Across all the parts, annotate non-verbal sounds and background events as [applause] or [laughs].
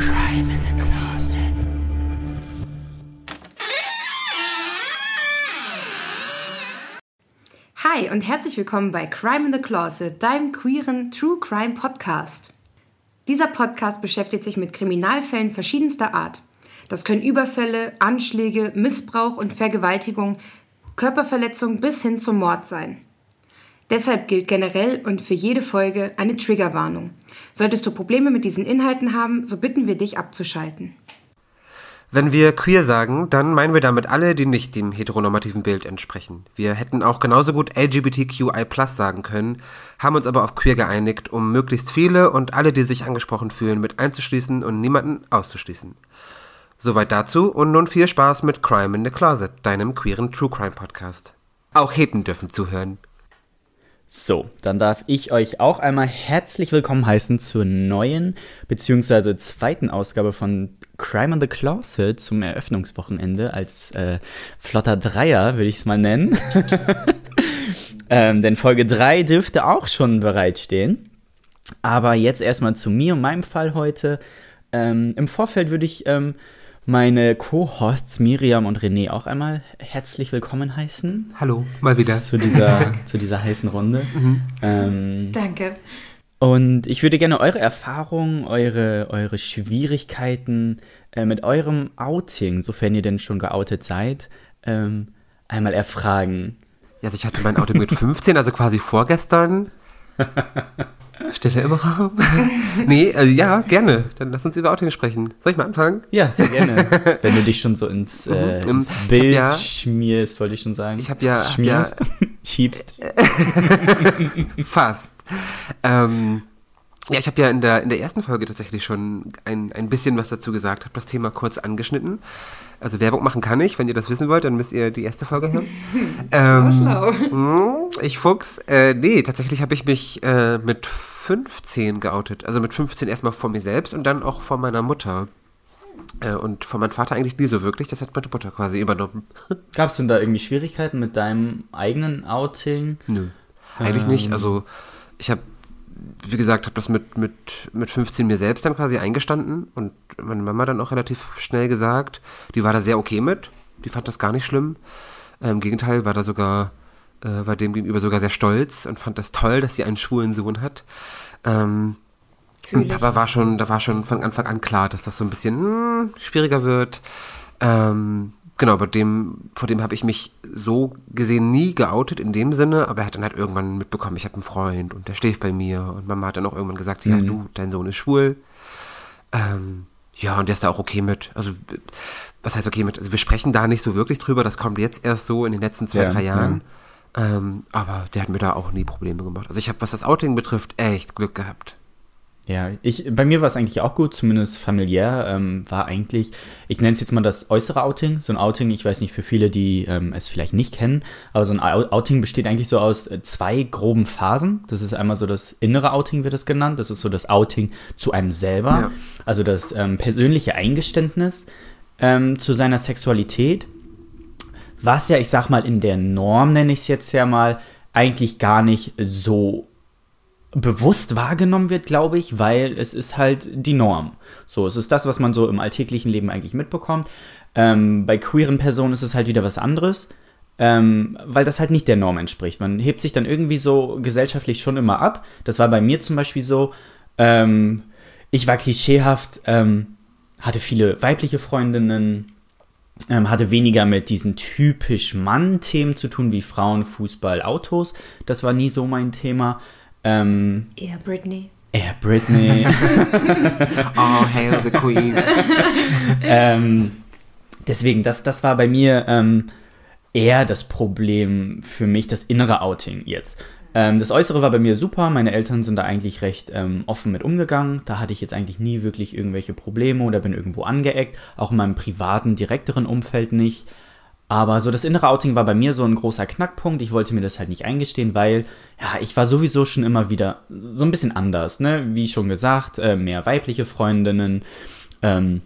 Crime in the Closet. Hi und herzlich willkommen bei Crime in the Closet, deinem queeren True Crime Podcast. Dieser Podcast beschäftigt sich mit Kriminalfällen verschiedenster Art. Das können Überfälle, Anschläge, Missbrauch und Vergewaltigung, Körperverletzung bis hin zum Mord sein. Deshalb gilt generell und für jede Folge eine Triggerwarnung. Solltest du Probleme mit diesen Inhalten haben, so bitten wir dich abzuschalten. Wenn wir queer sagen, dann meinen wir damit alle, die nicht dem heteronormativen Bild entsprechen. Wir hätten auch genauso gut LGBTQI sagen können, haben uns aber auf queer geeinigt, um möglichst viele und alle, die sich angesprochen fühlen, mit einzuschließen und niemanden auszuschließen. Soweit dazu und nun viel Spaß mit Crime in the Closet, deinem queeren True Crime Podcast. Auch Heten dürfen zuhören. So, dann darf ich euch auch einmal herzlich willkommen heißen zur neuen bzw. zweiten Ausgabe von Crime in the Closet zum Eröffnungswochenende als äh, flotter Dreier, würde ich es mal nennen. [laughs] ähm, denn Folge 3 dürfte auch schon bereitstehen. Aber jetzt erstmal zu mir und meinem Fall heute. Ähm, Im Vorfeld würde ich ähm, meine Co-Hosts Miriam und René auch einmal herzlich willkommen heißen. Hallo, mal wieder. Zu dieser, [laughs] zu dieser heißen Runde. Mhm. Ähm, Danke. Und ich würde gerne eure Erfahrungen, eure, eure Schwierigkeiten äh, mit eurem Outing, sofern ihr denn schon geoutet seid, ähm, einmal erfragen. Ja, also ich hatte mein Outing mit 15, also quasi vorgestern. [laughs] Stille im Raum. [laughs] nee, also ja, gerne. Dann lass uns über Outing sprechen. Soll ich mal anfangen? Ja, sehr gerne. [laughs] Wenn du dich schon so ins, äh, mhm. ins Bild ja, schmierst, wollte ich schon sagen. Ich habe ja. Schmierst? Hab [laughs] ja, Schiebst? Fast. Ähm, ja, ich habe ja in der, in der ersten Folge tatsächlich schon ein, ein bisschen was dazu gesagt, habe das Thema kurz angeschnitten. Also Werbung machen kann ich. Wenn ihr das wissen wollt, dann müsst ihr die erste Folge hören. ähm, schlau. Hm, ich Fuchs. Äh, nee, tatsächlich habe ich mich äh, mit 15 geoutet. Also mit 15 erstmal vor mir selbst und dann auch vor meiner Mutter. Äh, und von meinem Vater eigentlich nie so wirklich. Das hat meine Mutter quasi übernommen. [laughs] Gab es denn da irgendwie Schwierigkeiten mit deinem eigenen Outing? Nö. Eigentlich ähm. nicht. Also ich habe, wie gesagt, habe das mit, mit, mit 15 mir selbst dann quasi eingestanden und meine Mama dann auch relativ schnell gesagt. Die war da sehr okay mit. Die fand das gar nicht schlimm. Äh, Im Gegenteil, war da sogar äh, war dem gegenüber sogar sehr stolz und fand das toll, dass sie einen schwulen Sohn hat. Ähm, und Papa war schon, da war schon von Anfang an klar, dass das so ein bisschen mh, hm, schwieriger wird. Ähm, genau, bei dem, vor dem habe ich mich so gesehen nie geoutet in dem Sinne, aber er hat dann halt irgendwann mitbekommen, ich habe einen Freund und der schläft bei mir und Mama hat dann auch irgendwann gesagt, mhm. ja du, dein Sohn ist schwul. Ähm, ja, und der ist da auch okay mit. Also, was heißt okay mit? Also wir sprechen da nicht so wirklich drüber, das kommt jetzt erst so in den letzten zwei, ja, drei Jahren. Ja. Ähm, aber der hat mir da auch nie Probleme gemacht. Also ich habe, was das Outing betrifft, echt Glück gehabt. Ja, ich, bei mir war es eigentlich auch gut, zumindest familiär ähm, war eigentlich, ich nenne es jetzt mal das äußere Outing. So ein Outing, ich weiß nicht für viele, die ähm, es vielleicht nicht kennen, aber so ein Outing besteht eigentlich so aus äh, zwei groben Phasen. Das ist einmal so das innere Outing, wird es genannt. Das ist so das Outing zu einem selber, ja. also das ähm, persönliche Eingeständnis ähm, zu seiner Sexualität was ja, ich sag mal, in der Norm, nenne ich es jetzt ja mal, eigentlich gar nicht so bewusst wahrgenommen wird, glaube ich, weil es ist halt die Norm. So, es ist das, was man so im alltäglichen Leben eigentlich mitbekommt. Ähm, bei queeren Personen ist es halt wieder was anderes, ähm, weil das halt nicht der Norm entspricht. Man hebt sich dann irgendwie so gesellschaftlich schon immer ab. Das war bei mir zum Beispiel so. Ähm, ich war klischeehaft, ähm, hatte viele weibliche Freundinnen, ähm, hatte weniger mit diesen typisch Mann-Themen zu tun wie Frauen, Fußball, Autos. Das war nie so mein Thema. Ähm, eher Britney. Eher Britney. [laughs] oh, hail the Queen. [laughs] ähm, deswegen, das, das war bei mir ähm, eher das Problem für mich, das innere Outing jetzt. Ähm, das Äußere war bei mir super. Meine Eltern sind da eigentlich recht ähm, offen mit umgegangen. Da hatte ich jetzt eigentlich nie wirklich irgendwelche Probleme oder bin irgendwo angeeckt. Auch in meinem privaten, direkteren Umfeld nicht. Aber so das innere Outing war bei mir so ein großer Knackpunkt. Ich wollte mir das halt nicht eingestehen, weil ja, ich war sowieso schon immer wieder so ein bisschen anders. Ne? Wie schon gesagt, äh, mehr weibliche Freundinnen. Ähm,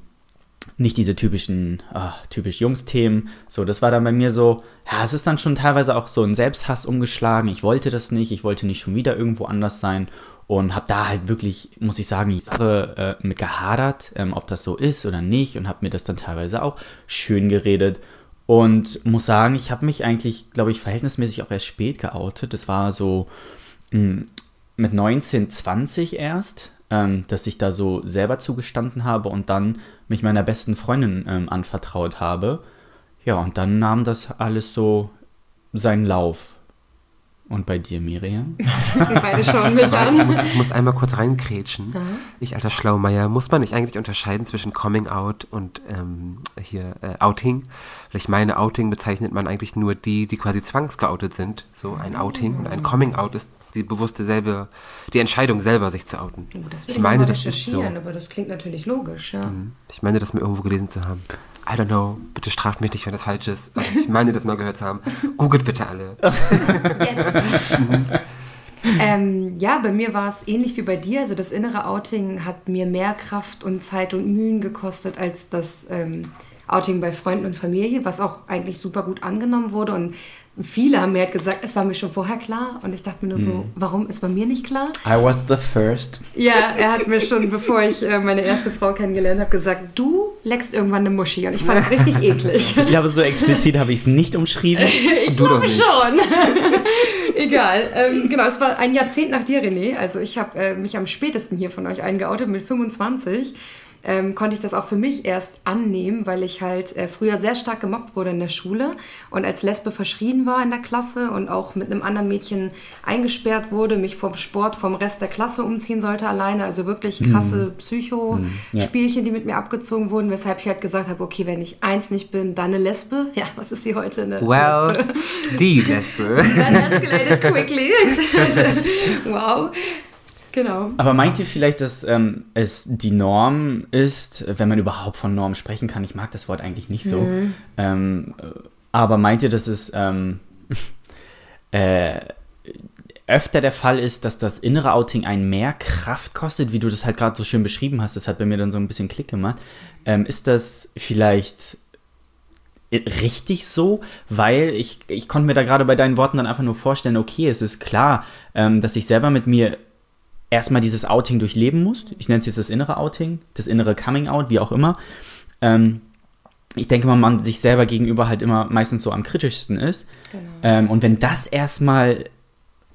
nicht diese typischen, ah, typisch Jungs-Themen. So, das war dann bei mir so, ja, es ist dann schon teilweise auch so ein Selbsthass umgeschlagen. Ich wollte das nicht, ich wollte nicht schon wieder irgendwo anders sein. und habe da halt wirklich, muss ich sagen, die Sache äh, mit gehadert, ähm, ob das so ist oder nicht und habe mir das dann teilweise auch schön geredet und muss sagen, ich habe mich eigentlich, glaube ich, verhältnismäßig auch erst spät geoutet. Das war so mh, hm, mit 19, 20 erst, ähm, dass ich da so selber zugestanden habe und dann mich meiner besten Freundin ähm, anvertraut habe. Ja, und dann nahm das alles so seinen Lauf. Und bei dir, Miriam? Beide schauen [laughs] mich an. Ich muss, ich muss einmal kurz reinkrätschen. Ja. Ich, alter Schlaumeier, muss man nicht eigentlich unterscheiden zwischen Coming Out und ähm, hier äh, Outing? Vielleicht meine Outing bezeichnet man eigentlich nur die, die quasi zwangsgeoutet sind. So ein Outing. Und ein Coming Out ist die bewusste selber, die Entscheidung selber, sich zu outen. Oh, das will ich meine, das ist so. aber das klingt natürlich logisch, ja. Mhm. Ich meine, das mir irgendwo gelesen zu haben. I don't know, bitte straft mich nicht, wenn das falsch ist. Also ich meine, das mal gehört zu haben. [laughs] Googelt bitte alle. Jetzt. [laughs] ähm, ja, bei mir war es ähnlich wie bei dir. Also das innere Outing hat mir mehr Kraft und Zeit und Mühen gekostet als das ähm, Outing bei Freunden und Familie, was auch eigentlich super gut angenommen wurde. Und viele haben mir halt gesagt, es war mir schon vorher klar. Und ich dachte mir nur so, hm. warum ist bei mir nicht klar? I was the first. Ja, er hat mir schon, bevor ich äh, meine erste Frau kennengelernt habe, gesagt, du leckst irgendwann eine Muschi. Und ich fand es richtig [laughs] eklig. Ich glaube, so explizit habe ich es nicht umschrieben. [laughs] ich du glaube schon. [laughs] Egal. Ähm, genau, es war ein Jahrzehnt nach dir, René. Also ich habe äh, mich am spätesten hier von euch eingeoutet mit 25 ähm, konnte ich das auch für mich erst annehmen, weil ich halt äh, früher sehr stark gemobbt wurde in der Schule und als Lesbe verschrien war in der Klasse und auch mit einem anderen Mädchen eingesperrt wurde, mich vom Sport vom Rest der Klasse umziehen sollte alleine. Also wirklich mhm. krasse mhm. Psycho-Spielchen, ja. die mit mir abgezogen wurden, weshalb ich halt gesagt habe, okay, wenn ich eins nicht bin, dann eine Lesbe. [laughs] Ja, was ist sie heute? Eine well, Lesbe. die Lesbe. [laughs] Dann escalated quickly. [laughs] wow. Genau. Aber meint ihr vielleicht, dass ähm, es die Norm ist, wenn man überhaupt von Norm sprechen kann? Ich mag das Wort eigentlich nicht so. Mhm. Ähm, aber meint ihr, dass es ähm, [laughs] äh, öfter der Fall ist, dass das innere Outing einen mehr Kraft kostet, wie du das halt gerade so schön beschrieben hast? Das hat bei mir dann so ein bisschen Klick gemacht. Ähm, ist das vielleicht richtig so, weil ich, ich konnte mir da gerade bei deinen Worten dann einfach nur vorstellen, okay, es ist klar, ähm, dass ich selber mit mir erstmal dieses Outing durchleben musst. Ich nenne es jetzt das innere Outing, das innere Coming Out, wie auch immer. Ähm, ich denke mal, man sich selber gegenüber halt immer meistens so am kritischsten ist. Genau. Ähm, und wenn das erstmal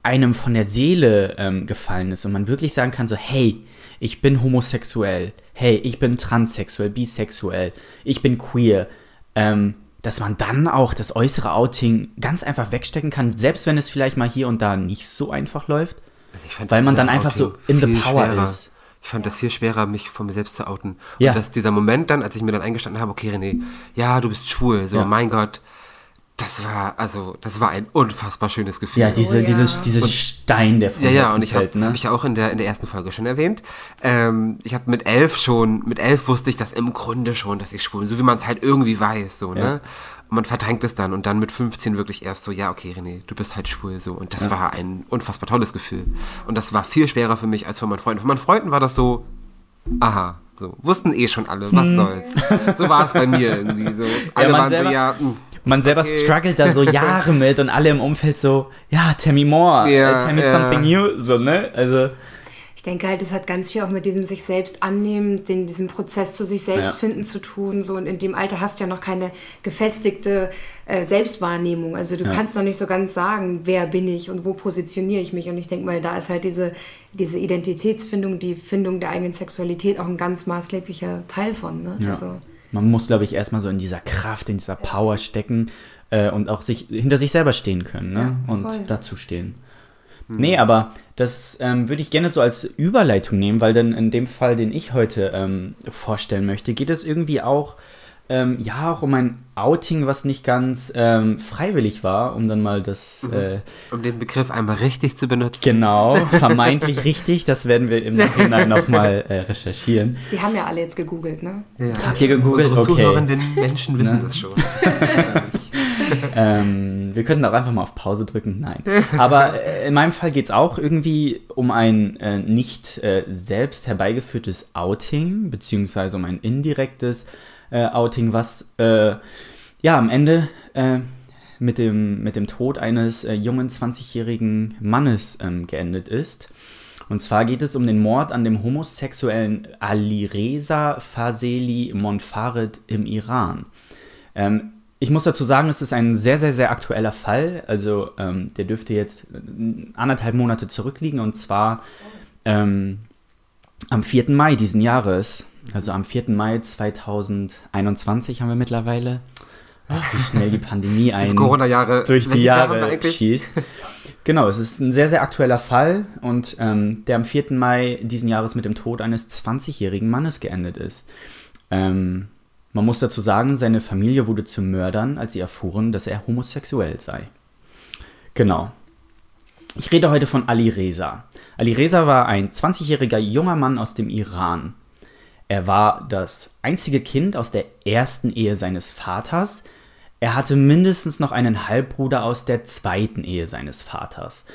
einem von der Seele ähm, gefallen ist und man wirklich sagen kann, so, hey, ich bin homosexuell, hey, ich bin transsexuell, bisexuell, ich bin queer, ähm, dass man dann auch das äußere Outing ganz einfach wegstecken kann, selbst wenn es vielleicht mal hier und da nicht so einfach läuft weil man dann einfach so in the power schwerer. ist. Ich fand das viel schwerer, mich von mir selbst zu outen. Ja. Und dass dieser Moment dann, als ich mir dann eingestanden habe, okay, René, ja, du bist schwul, so, ja. mein Gott, das war, also, das war ein unfassbar schönes Gefühl. Ja, diese, oh, ja. dieses, dieses und, Stein, der von Ja, ja, und ich habe ne? hab ich auch in der, in der ersten Folge schon erwähnt. Ähm, ich habe mit elf schon, mit elf wusste ich das im Grunde schon, dass ich schwul bin, so wie man es halt irgendwie weiß, so, ne? ja. ne? Und man verdrängt es dann und dann mit 15 wirklich erst so, ja, okay, René, du bist halt schwul, so. Und das ja. war ein unfassbar tolles Gefühl. Und das war viel schwerer für mich als von meinen Freunden. Von meinen Freunden war das so, aha, so, wussten eh schon alle, was hm. soll's. So war es bei mir irgendwie, so. Alle ja, waren selber, so, ja, mh, hm, man selber okay. struggelt da so Jahre mit und alle im Umfeld so, ja, tell me more, ja, tell me ja. something new, so, ne? Also ich denke halt, es hat ganz viel auch mit diesem sich selbst annehmen, den, diesem Prozess zu sich selbst ja. finden zu tun. So, und in dem Alter hast du ja noch keine gefestigte äh, Selbstwahrnehmung. Also du ja. kannst noch nicht so ganz sagen, wer bin ich und wo positioniere ich mich. Und ich denke mal, da ist halt diese, diese Identitätsfindung, die Findung der eigenen Sexualität auch ein ganz maßgeblicher Teil von. Ne? Ja. Also, Man muss, glaube ich, erstmal so in dieser Kraft, in dieser Power stecken äh, und auch sich hinter sich selber stehen können ne? und dazu stehen. Hm. Nee, aber das ähm, würde ich gerne so als Überleitung nehmen, weil dann in dem Fall, den ich heute ähm, vorstellen möchte, geht es irgendwie auch, ähm, ja, auch um ein Outing, was nicht ganz ähm, freiwillig war, um dann mal das. Mhm. Äh, um den Begriff einmal richtig zu benutzen. Genau, [laughs] vermeintlich richtig, das werden wir im Nachhinein nochmal äh, recherchieren. Die haben ja alle jetzt gegoogelt, ne? Ja. Habt ihr gegoogelt? Unsere okay. zuhörenden Menschen wissen ne? das schon. [laughs] ähm, wir könnten auch einfach mal auf Pause drücken. Nein. Aber äh, in meinem Fall geht es auch irgendwie um ein äh, nicht äh, selbst herbeigeführtes Outing, beziehungsweise um ein indirektes äh, Outing, was äh, ja am Ende äh, mit, dem, mit dem Tod eines jungen 20-jährigen Mannes ähm, geendet ist. Und zwar geht es um den Mord an dem homosexuellen Alireza Fazeli Monfared im Iran. Ähm, ich muss dazu sagen, es ist ein sehr, sehr, sehr aktueller Fall. Also ähm, der dürfte jetzt anderthalb Monate zurückliegen und zwar ähm, am 4. Mai diesen Jahres. Also am 4. Mai 2021 haben wir mittlerweile. Ach, wie schnell die Pandemie ein durch die Jahre schießt. Genau, es ist ein sehr, sehr aktueller Fall und ähm, der am 4. Mai diesen Jahres mit dem Tod eines 20-jährigen Mannes geendet ist. Ähm, man muss dazu sagen, seine Familie wurde zu Mördern, als sie erfuhren, dass er homosexuell sei. Genau. Ich rede heute von Ali Reza. Ali Reza war ein 20-jähriger junger Mann aus dem Iran. Er war das einzige Kind aus der ersten Ehe seines Vaters. Er hatte mindestens noch einen Halbbruder aus der zweiten Ehe seines Vaters.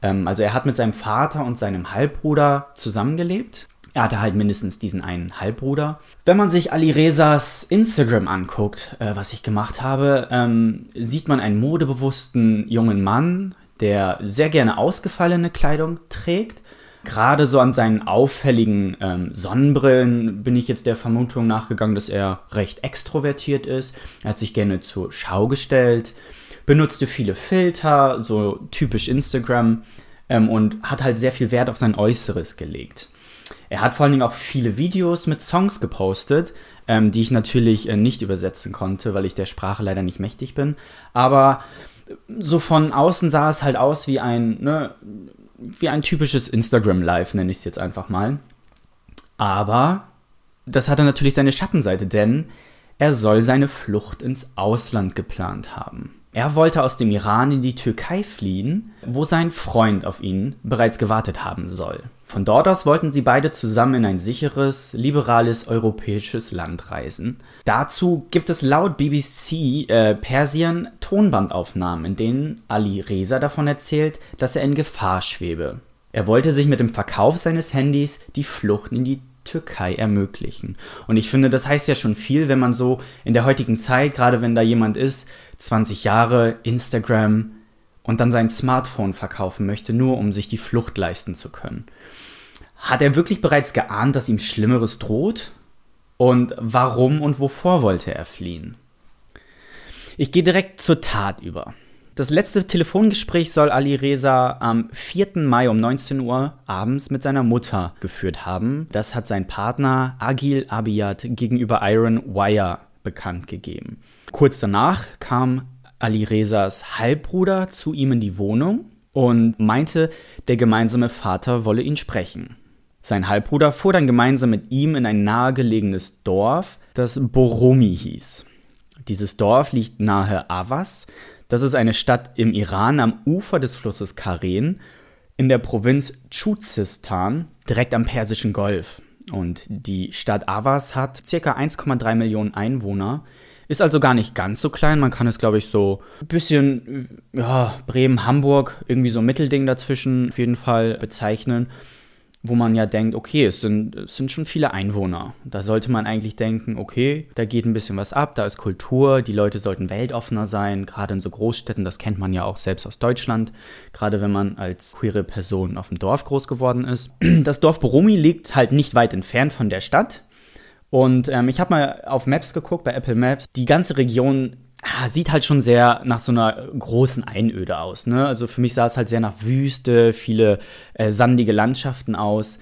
Ähm, also er hat mit seinem Vater und seinem Halbbruder zusammengelebt. Er hatte halt mindestens diesen einen Halbbruder. Wenn man sich Ali Rezas Instagram anguckt, äh, was ich gemacht habe, ähm, sieht man einen modebewussten jungen Mann, der sehr gerne ausgefallene Kleidung trägt. Gerade so an seinen auffälligen ähm, Sonnenbrillen bin ich jetzt der Vermutung nachgegangen, dass er recht extrovertiert ist. Er hat sich gerne zur Schau gestellt, benutzte viele Filter, so typisch Instagram, ähm, und hat halt sehr viel Wert auf sein Äußeres gelegt. Er hat vor allen Dingen auch viele Videos mit Songs gepostet, ähm, die ich natürlich äh, nicht übersetzen konnte, weil ich der Sprache leider nicht mächtig bin. Aber so von außen sah es halt aus wie ein, ne, wie ein typisches Instagram Live, nenne ich es jetzt einfach mal. Aber das hatte natürlich seine Schattenseite, denn er soll seine Flucht ins Ausland geplant haben. Er wollte aus dem Iran in die Türkei fliehen, wo sein Freund auf ihn bereits gewartet haben soll. Von dort aus wollten sie beide zusammen in ein sicheres, liberales europäisches Land reisen. Dazu gibt es laut BBC äh, Persien Tonbandaufnahmen, in denen Ali Reza davon erzählt, dass er in Gefahr schwebe. Er wollte sich mit dem Verkauf seines Handys die Flucht in die Türkei ermöglichen. Und ich finde, das heißt ja schon viel, wenn man so in der heutigen Zeit, gerade wenn da jemand ist, 20 Jahre, Instagram und dann sein Smartphone verkaufen möchte, nur um sich die Flucht leisten zu können. Hat er wirklich bereits geahnt, dass ihm Schlimmeres droht? Und warum und wovor wollte er fliehen? Ich gehe direkt zur Tat über. Das letzte Telefongespräch soll Ali Reza am 4. Mai um 19 Uhr abends mit seiner Mutter geführt haben. Das hat sein Partner Agil Abiyat gegenüber Iron Wire bekannt gegeben. Kurz danach kam Ali Rezas Halbbruder zu ihm in die Wohnung und meinte, der gemeinsame Vater wolle ihn sprechen. Sein Halbbruder fuhr dann gemeinsam mit ihm in ein nahegelegenes Dorf, das Boromi hieß. Dieses Dorf liegt nahe Avas, das ist eine Stadt im Iran am Ufer des Flusses Karen in der Provinz Chuzistan, direkt am Persischen Golf. Und die Stadt Avas hat ca. 1,3 Millionen Einwohner, ist also gar nicht ganz so klein. Man kann es, glaube ich, so ein bisschen, ja, Bremen, Hamburg, irgendwie so ein Mittelding dazwischen auf jeden Fall bezeichnen wo man ja denkt, okay, es sind, es sind schon viele Einwohner. Da sollte man eigentlich denken, okay, da geht ein bisschen was ab, da ist Kultur, die Leute sollten weltoffener sein, gerade in so Großstädten, das kennt man ja auch selbst aus Deutschland, gerade wenn man als queere Person auf dem Dorf groß geworden ist. Das Dorf Borumi liegt halt nicht weit entfernt von der Stadt. Und ähm, ich habe mal auf Maps geguckt, bei Apple Maps. Die ganze Region ah, sieht halt schon sehr nach so einer großen Einöde aus. Ne? Also für mich sah es halt sehr nach Wüste, viele äh, sandige Landschaften aus.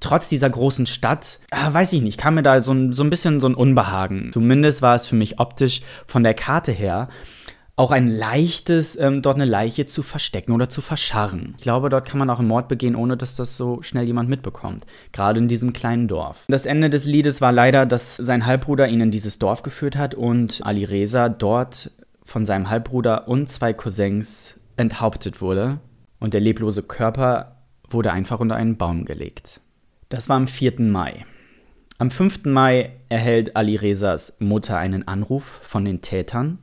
Trotz dieser großen Stadt, ah, weiß ich nicht, kam mir da so ein, so ein bisschen so ein Unbehagen. Zumindest war es für mich optisch von der Karte her auch ein leichtes, ähm, dort eine Leiche zu verstecken oder zu verscharren. Ich glaube, dort kann man auch einen Mord begehen, ohne dass das so schnell jemand mitbekommt. Gerade in diesem kleinen Dorf. Das Ende des Liedes war leider, dass sein Halbbruder ihn in dieses Dorf geführt hat und Ali Reza dort von seinem Halbbruder und zwei Cousins enthauptet wurde. Und der leblose Körper wurde einfach unter einen Baum gelegt. Das war am 4. Mai. Am 5. Mai erhält Ali Rezas Mutter einen Anruf von den Tätern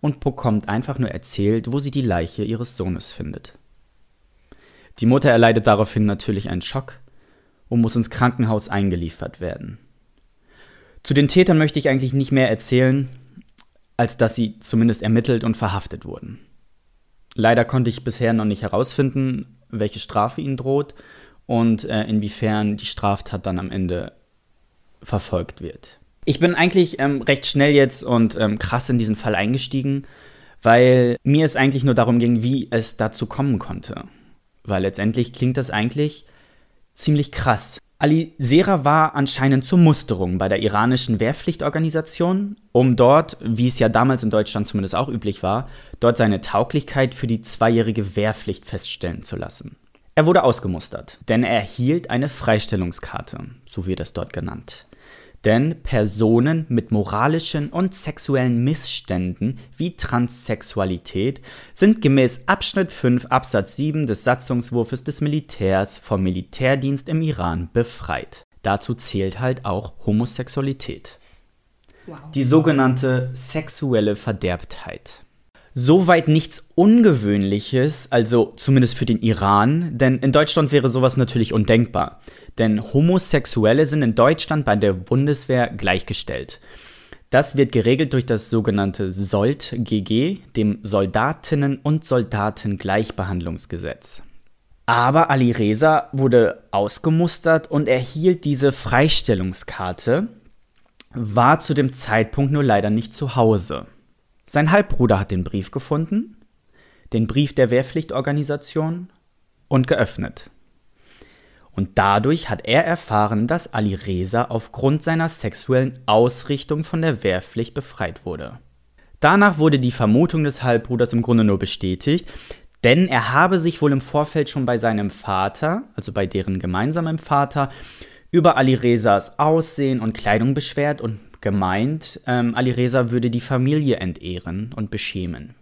und bekommt einfach nur erzählt, wo sie die Leiche ihres Sohnes findet. Die Mutter erleidet daraufhin natürlich einen Schock und muss ins Krankenhaus eingeliefert werden. Zu den Tätern möchte ich eigentlich nicht mehr erzählen, als dass sie zumindest ermittelt und verhaftet wurden. Leider konnte ich bisher noch nicht herausfinden, welche Strafe ihnen droht und äh, inwiefern die Straftat dann am Ende verfolgt wird. Ich bin eigentlich ähm, recht schnell jetzt und ähm, krass in diesen Fall eingestiegen, weil mir es eigentlich nur darum ging, wie es dazu kommen konnte. Weil letztendlich klingt das eigentlich ziemlich krass. Ali Sera war anscheinend zur Musterung bei der iranischen Wehrpflichtorganisation, um dort, wie es ja damals in Deutschland zumindest auch üblich war, dort seine Tauglichkeit für die zweijährige Wehrpflicht feststellen zu lassen. Er wurde ausgemustert, denn er erhielt eine Freistellungskarte, so wird es dort genannt. Denn Personen mit moralischen und sexuellen Missständen wie Transsexualität sind gemäß Abschnitt 5 Absatz 7 des Satzungswurfes des Militärs vom Militärdienst im Iran befreit. Dazu zählt halt auch Homosexualität. Wow. Die sogenannte sexuelle Verderbtheit. Soweit nichts Ungewöhnliches, also zumindest für den Iran, denn in Deutschland wäre sowas natürlich undenkbar. Denn Homosexuelle sind in Deutschland bei der Bundeswehr gleichgestellt. Das wird geregelt durch das sogenannte SOLT-GG, dem Soldatinnen- und Soldatengleichbehandlungsgesetz. Aber Ali Reza wurde ausgemustert und erhielt diese Freistellungskarte, war zu dem Zeitpunkt nur leider nicht zu Hause. Sein Halbbruder hat den Brief gefunden, den Brief der Wehrpflichtorganisation und geöffnet. Und dadurch hat er erfahren, dass Ali Reza aufgrund seiner sexuellen Ausrichtung von der Wehrpflicht befreit wurde. Danach wurde die Vermutung des Halbbruders im Grunde nur bestätigt, denn er habe sich wohl im Vorfeld schon bei seinem Vater, also bei deren gemeinsamem Vater, über Ali Rezas Aussehen und Kleidung beschwert und gemeint, ähm, Ali Reza würde die Familie entehren und beschämen.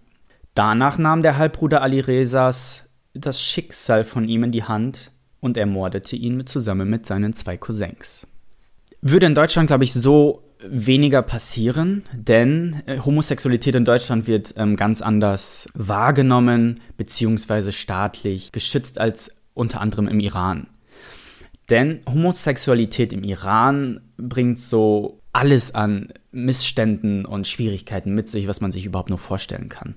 Danach nahm der Halbbruder Ali Rezas das Schicksal von ihm in die Hand und ermordete ihn zusammen mit seinen zwei Cousins. Würde in Deutschland, glaube ich, so weniger passieren, denn äh, Homosexualität in Deutschland wird ähm, ganz anders wahrgenommen beziehungsweise staatlich geschützt als unter anderem im Iran. Denn Homosexualität im Iran bringt so alles an Missständen und Schwierigkeiten mit sich, was man sich überhaupt nur vorstellen kann.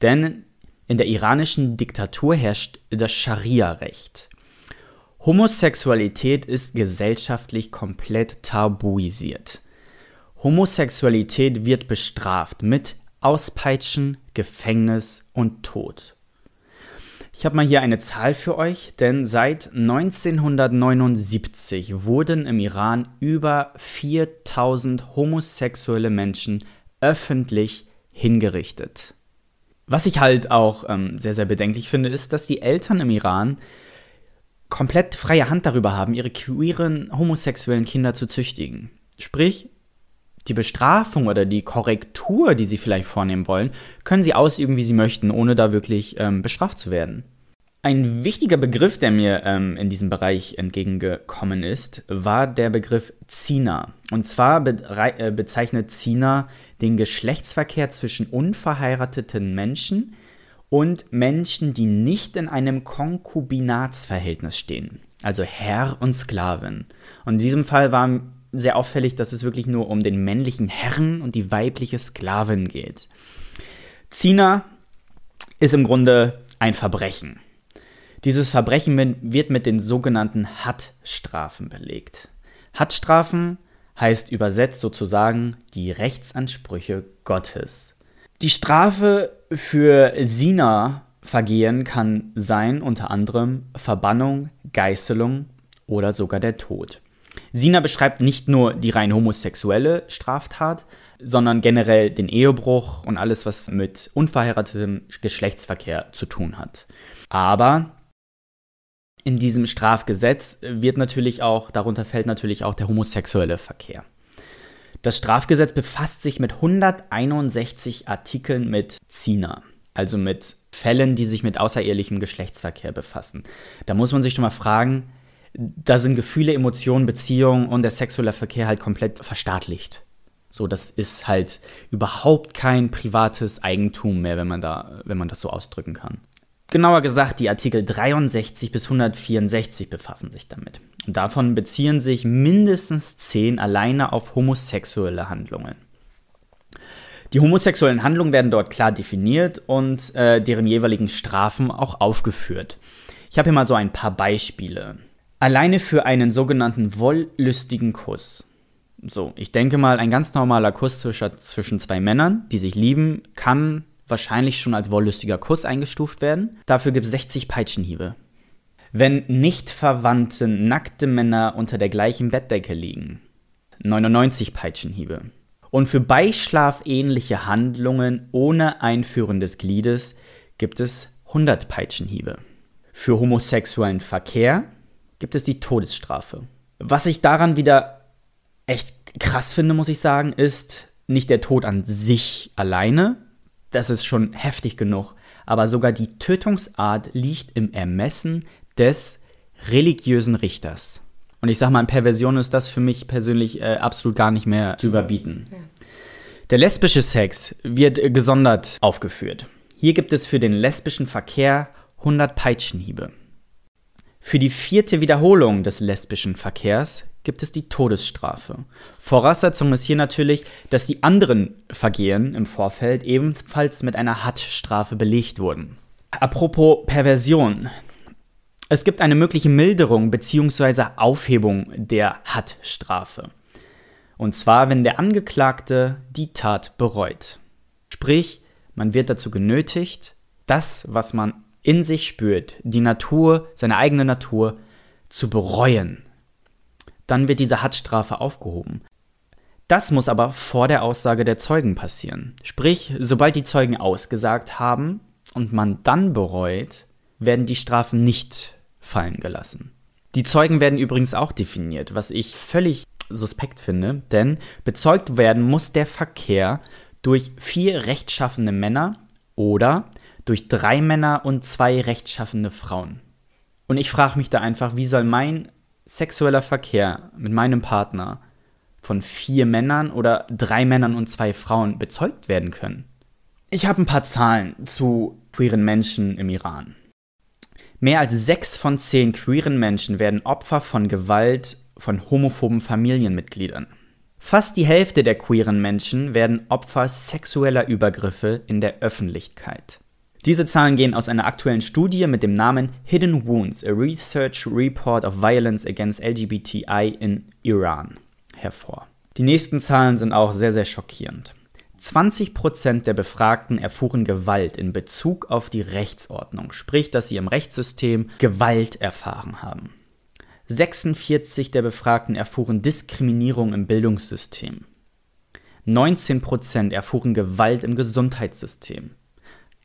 Denn in der iranischen Diktatur herrscht das Scharia-Recht. Homosexualität ist gesellschaftlich komplett tabuisiert. Homosexualität wird bestraft mit Auspeitschen, Gefängnis und Tod. Ich habe mal hier eine Zahl für euch, denn seit 1979 wurden im Iran über 4000 homosexuelle Menschen öffentlich hingerichtet. Was ich halt auch ähm, sehr, sehr bedenklich finde, ist, dass die Eltern im Iran komplett freie Hand darüber haben, ihre queeren homosexuellen Kinder zu züchtigen. Sprich, die Bestrafung oder die Korrektur, die sie vielleicht vornehmen wollen, können sie ausüben, wie sie möchten, ohne da wirklich ähm, bestraft zu werden. Ein wichtiger Begriff, der mir ähm, in diesem Bereich entgegengekommen ist, war der Begriff Zina. Und zwar be äh, bezeichnet Zina den Geschlechtsverkehr zwischen unverheirateten Menschen und Menschen, die nicht in einem Konkubinatsverhältnis stehen. Also Herr und Sklavin. Und in diesem Fall war sehr auffällig, dass es wirklich nur um den männlichen Herrn und die weibliche Sklavin geht. Zina ist im Grunde ein Verbrechen. Dieses Verbrechen wird mit den sogenannten Hatt-Strafen belegt. Hatt-Strafen heißt übersetzt sozusagen die Rechtsansprüche Gottes. Die Strafe für Sina-Vergehen kann sein unter anderem Verbannung, Geißelung oder sogar der Tod. Sina beschreibt nicht nur die rein homosexuelle Straftat, sondern generell den Ehebruch und alles, was mit unverheiratetem Geschlechtsverkehr zu tun hat. Aber in diesem Strafgesetz wird natürlich auch, darunter fällt natürlich auch der homosexuelle Verkehr. Das Strafgesetz befasst sich mit 161 Artikeln mit Zina, also mit Fällen, die sich mit außerehelichem Geschlechtsverkehr befassen. Da muss man sich schon mal fragen, da sind Gefühle, Emotionen, Beziehungen und der sexuelle Verkehr halt komplett verstaatlicht. So, das ist halt überhaupt kein privates Eigentum mehr, wenn man da, wenn man das so ausdrücken kann. Genauer gesagt, die Artikel 63 bis 164 befassen sich damit. Und davon beziehen sich mindestens 10 alleine auf homosexuelle Handlungen. Die homosexuellen Handlungen werden dort klar definiert und äh, deren jeweiligen Strafen auch aufgeführt. Ich habe hier mal so ein paar Beispiele. Alleine für einen sogenannten wollüstigen Kuss. So, ich denke mal, ein ganz normaler Kuss zwischen, zwei Männern, die sich lieben, kann wahrscheinlich schon als wollüstiger Kuss eingestuft werden. Dafür gibt es 60 Peitschenhiebe. Wenn nicht verwandte nackte Männer unter der gleichen Bettdecke liegen, 99 Peitschenhiebe. Und für beischlafähnliche Handlungen ohne Einführen des Gliedes gibt es 100 Peitschenhiebe. Für homosexuellen Verkehr gibt es die Todesstrafe. Was ich daran wieder echt krass finde, muss ich sagen, ist nicht der Tod an sich alleine, das ist schon heftig genug, aber sogar die Tötungsart liegt im Ermessen des religiösen Richters. Und ich sage mal, in Perversion ist das für mich persönlich äh, absolut gar nicht mehr zu überbieten. Ja. Der lesbische Sex wird äh, gesondert aufgeführt. Hier gibt es für den lesbischen Verkehr 100 Peitschenhiebe. Für die vierte Wiederholung des lesbischen Verkehrs gibt es die Todesstrafe. Voraussetzung ist hier natürlich, dass die anderen Vergehen im Vorfeld ebenfalls mit einer Hattstrafe belegt wurden. Apropos Perversion. Es gibt eine mögliche Milderung bzw. Aufhebung der Hattstrafe. Und zwar, wenn der Angeklagte die Tat bereut. Sprich, man wird dazu genötigt, das, was man in sich spürt, die Natur, seine eigene Natur, zu bereuen dann wird diese Hattstrafe aufgehoben. Das muss aber vor der Aussage der Zeugen passieren. Sprich, sobald die Zeugen ausgesagt haben und man dann bereut, werden die Strafen nicht fallen gelassen. Die Zeugen werden übrigens auch definiert, was ich völlig suspekt finde, denn bezeugt werden muss der Verkehr durch vier rechtschaffende Männer oder durch drei Männer und zwei rechtschaffende Frauen. Und ich frage mich da einfach, wie soll mein sexueller Verkehr mit meinem Partner von vier Männern oder drei Männern und zwei Frauen bezeugt werden können. Ich habe ein paar Zahlen zu queeren Menschen im Iran. Mehr als sechs von zehn queeren Menschen werden Opfer von Gewalt von homophoben Familienmitgliedern. Fast die Hälfte der queeren Menschen werden Opfer sexueller Übergriffe in der Öffentlichkeit. Diese Zahlen gehen aus einer aktuellen Studie mit dem Namen Hidden Wounds, a Research Report of Violence Against LGBTI in Iran hervor. Die nächsten Zahlen sind auch sehr, sehr schockierend. 20% der Befragten erfuhren Gewalt in Bezug auf die Rechtsordnung, sprich, dass sie im Rechtssystem Gewalt erfahren haben. 46 der Befragten erfuhren Diskriminierung im Bildungssystem. 19% erfuhren Gewalt im Gesundheitssystem.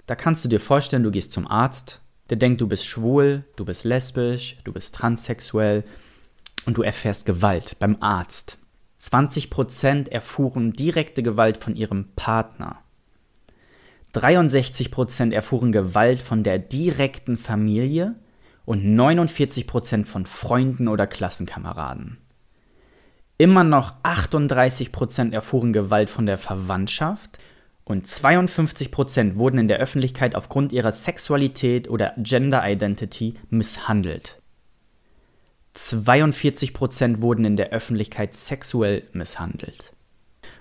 Da kannst du dir vorstellen, du gehst zum Arzt, der denkt, du bist schwul, du bist lesbisch, du bist transsexuell und du erfährst Gewalt beim Arzt. 20% erfuhren direkte Gewalt von ihrem Partner. 63% erfuhren Gewalt von der direkten Familie und 49% von Freunden oder Klassenkameraden. Immer noch 38% erfuhren Gewalt von der Verwandtschaft und 52% wurden in der Öffentlichkeit aufgrund ihrer Sexualität oder Gender Identity misshandelt. 42% wurden in der Öffentlichkeit sexuell misshandelt.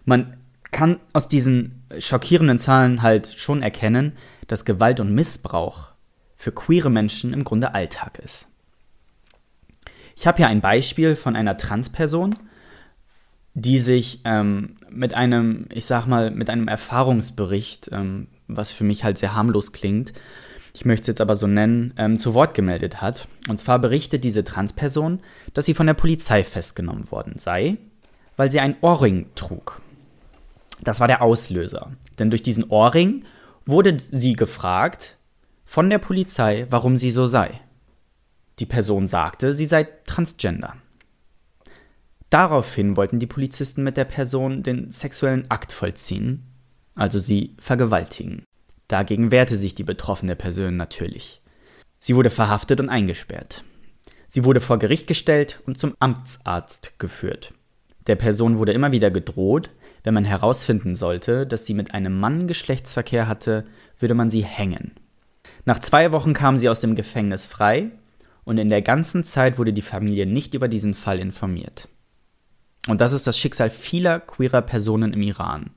Man kann aus diesen schockierenden Zahlen halt schon erkennen, dass Gewalt und Missbrauch für queere Menschen im Grunde Alltag ist. Ich habe hier ein Beispiel von einer Transperson, die sich ähm, mit einem, ich sag mal, mit einem Erfahrungsbericht, ähm, was für mich halt sehr harmlos klingt, ich möchte es jetzt aber so nennen, ähm, zu Wort gemeldet hat. Und zwar berichtet diese Transperson, dass sie von der Polizei festgenommen worden sei, weil sie ein Ohrring trug. Das war der Auslöser. Denn durch diesen Ohrring wurde sie gefragt von der Polizei, warum sie so sei. Die Person sagte, sie sei transgender. Daraufhin wollten die Polizisten mit der Person den sexuellen Akt vollziehen, also sie vergewaltigen. Dagegen wehrte sich die betroffene Person natürlich. Sie wurde verhaftet und eingesperrt. Sie wurde vor Gericht gestellt und zum Amtsarzt geführt. Der Person wurde immer wieder gedroht, wenn man herausfinden sollte, dass sie mit einem Mann Geschlechtsverkehr hatte, würde man sie hängen. Nach zwei Wochen kam sie aus dem Gefängnis frei und in der ganzen Zeit wurde die Familie nicht über diesen Fall informiert. Und das ist das Schicksal vieler queerer Personen im Iran.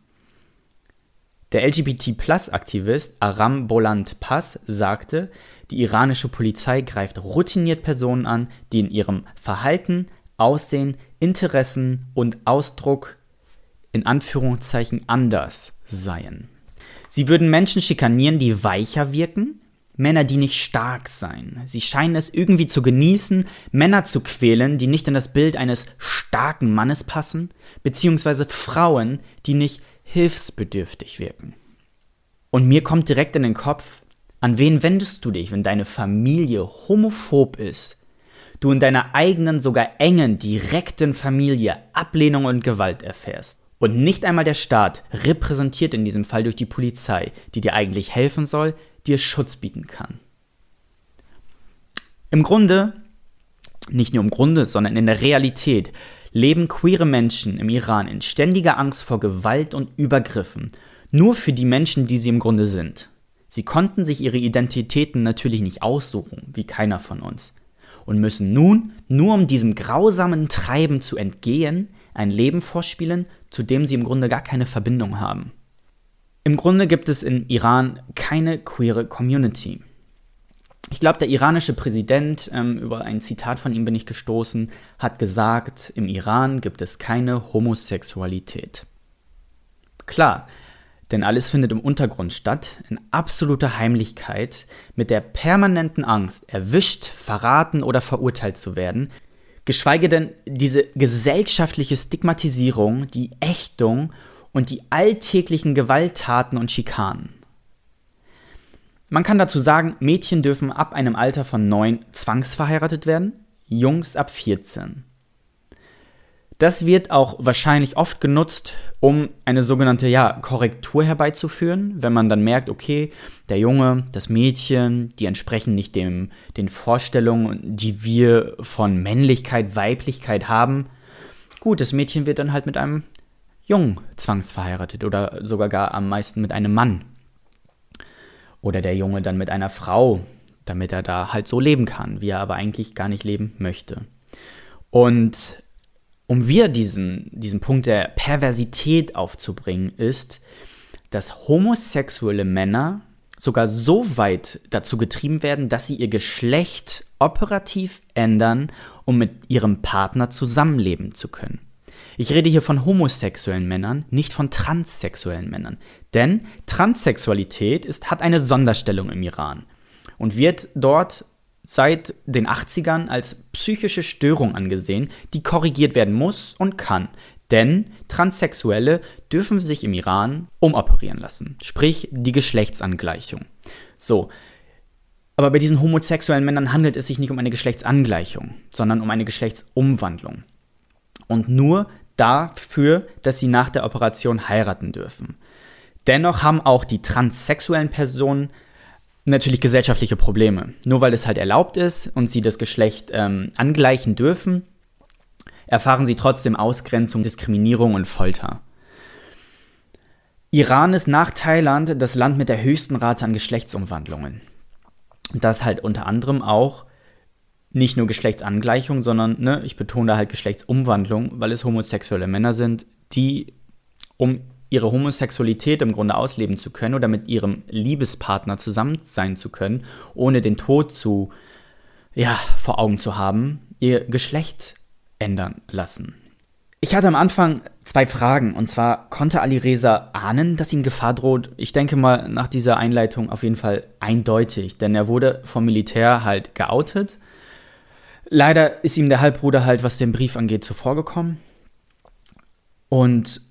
Der LGBT-Plus-Aktivist Aram Boland Pass sagte, die iranische Polizei greift routiniert Personen an, die in ihrem Verhalten, Aussehen, Interessen und Ausdruck in Anführungszeichen anders seien. Sie würden Menschen schikanieren, die weicher wirken, Männer, die nicht stark seien. Sie scheinen es irgendwie zu genießen, Männer zu quälen, die nicht in das Bild eines starken Mannes passen, beziehungsweise Frauen, die nicht hilfsbedürftig wirken. Und mir kommt direkt in den Kopf, an wen wendest du dich, wenn deine Familie homophob ist, du in deiner eigenen, sogar engen, direkten Familie Ablehnung und Gewalt erfährst? Und nicht einmal der Staat, repräsentiert in diesem Fall durch die Polizei, die dir eigentlich helfen soll, dir Schutz bieten kann. Im Grunde, nicht nur im Grunde, sondern in der Realität, leben queere Menschen im Iran in ständiger Angst vor Gewalt und Übergriffen, nur für die Menschen, die sie im Grunde sind. Sie konnten sich ihre Identitäten natürlich nicht aussuchen, wie keiner von uns, und müssen nun, nur um diesem grausamen Treiben zu entgehen, ein Leben vorspielen, zu dem sie im Grunde gar keine Verbindung haben. Im Grunde gibt es in Iran keine queere Community. Ich glaube, der iranische Präsident, ähm, über ein Zitat von ihm bin ich gestoßen, hat gesagt, im Iran gibt es keine Homosexualität. Klar, denn alles findet im Untergrund statt, in absoluter Heimlichkeit, mit der permanenten Angst, erwischt, verraten oder verurteilt zu werden, geschweige denn diese gesellschaftliche Stigmatisierung, die Ächtung und die alltäglichen Gewalttaten und Schikanen. Man kann dazu sagen, Mädchen dürfen ab einem Alter von neun zwangsverheiratet werden, Jungs ab 14. Das wird auch wahrscheinlich oft genutzt, um eine sogenannte ja, Korrektur herbeizuführen, wenn man dann merkt, okay, der Junge, das Mädchen, die entsprechen nicht dem, den Vorstellungen, die wir von Männlichkeit, Weiblichkeit haben. Gut, das Mädchen wird dann halt mit einem Jungen zwangsverheiratet oder sogar gar am meisten mit einem Mann. Oder der Junge dann mit einer Frau, damit er da halt so leben kann, wie er aber eigentlich gar nicht leben möchte. Und um wieder diesen, diesen Punkt der Perversität aufzubringen, ist, dass homosexuelle Männer sogar so weit dazu getrieben werden, dass sie ihr Geschlecht operativ ändern, um mit ihrem Partner zusammenleben zu können. Ich rede hier von homosexuellen Männern, nicht von transsexuellen Männern. Denn Transsexualität ist, hat eine Sonderstellung im Iran und wird dort seit den 80ern als psychische Störung angesehen, die korrigiert werden muss und kann. Denn Transsexuelle dürfen sich im Iran umoperieren lassen, sprich die Geschlechtsangleichung. So. Aber bei diesen homosexuellen Männern handelt es sich nicht um eine Geschlechtsangleichung, sondern um eine Geschlechtsumwandlung. Und nur dafür, dass sie nach der Operation heiraten dürfen. Dennoch haben auch die transsexuellen Personen natürlich gesellschaftliche Probleme. Nur weil es halt erlaubt ist und sie das Geschlecht ähm, angleichen dürfen, erfahren sie trotzdem Ausgrenzung, Diskriminierung und Folter. Iran ist nach Thailand das Land mit der höchsten Rate an Geschlechtsumwandlungen. Das halt unter anderem auch nicht nur Geschlechtsangleichung, sondern, ne, ich betone da halt Geschlechtsumwandlung, weil es homosexuelle Männer sind, die um ihre Homosexualität im Grunde ausleben zu können oder mit ihrem Liebespartner zusammen sein zu können, ohne den Tod zu, ja, vor Augen zu haben, ihr Geschlecht ändern lassen. Ich hatte am Anfang zwei Fragen. Und zwar, konnte Ali Reza ahnen, dass ihm Gefahr droht? Ich denke mal, nach dieser Einleitung auf jeden Fall eindeutig, denn er wurde vom Militär halt geoutet. Leider ist ihm der Halbbruder halt, was den Brief angeht, zuvorgekommen. Und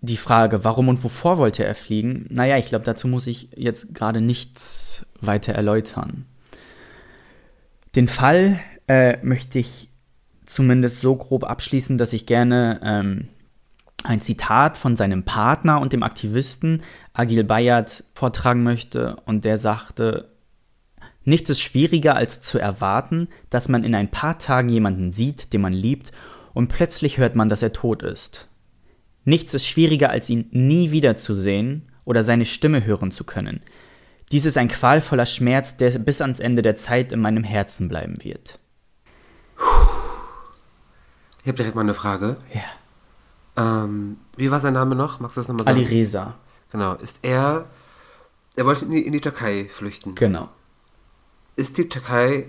die Frage, warum und wovor wollte er fliegen? Naja, ich glaube, dazu muss ich jetzt gerade nichts weiter erläutern. Den Fall äh, möchte ich zumindest so grob abschließen, dass ich gerne ähm, ein Zitat von seinem Partner und dem Aktivisten Agil Bayat vortragen möchte. Und der sagte, nichts ist schwieriger als zu erwarten, dass man in ein paar Tagen jemanden sieht, den man liebt, und plötzlich hört man, dass er tot ist. Nichts ist schwieriger, als ihn nie wiederzusehen oder seine Stimme hören zu können. Dies ist ein qualvoller Schmerz, der bis ans Ende der Zeit in meinem Herzen bleiben wird. Ich habe direkt mal eine Frage. Ja. Ähm, wie war sein Name noch? Magst du das nochmal sagen? Ali Reza. Genau. Ist er. Er wollte in die, in die Türkei flüchten. Genau. Ist die Türkei.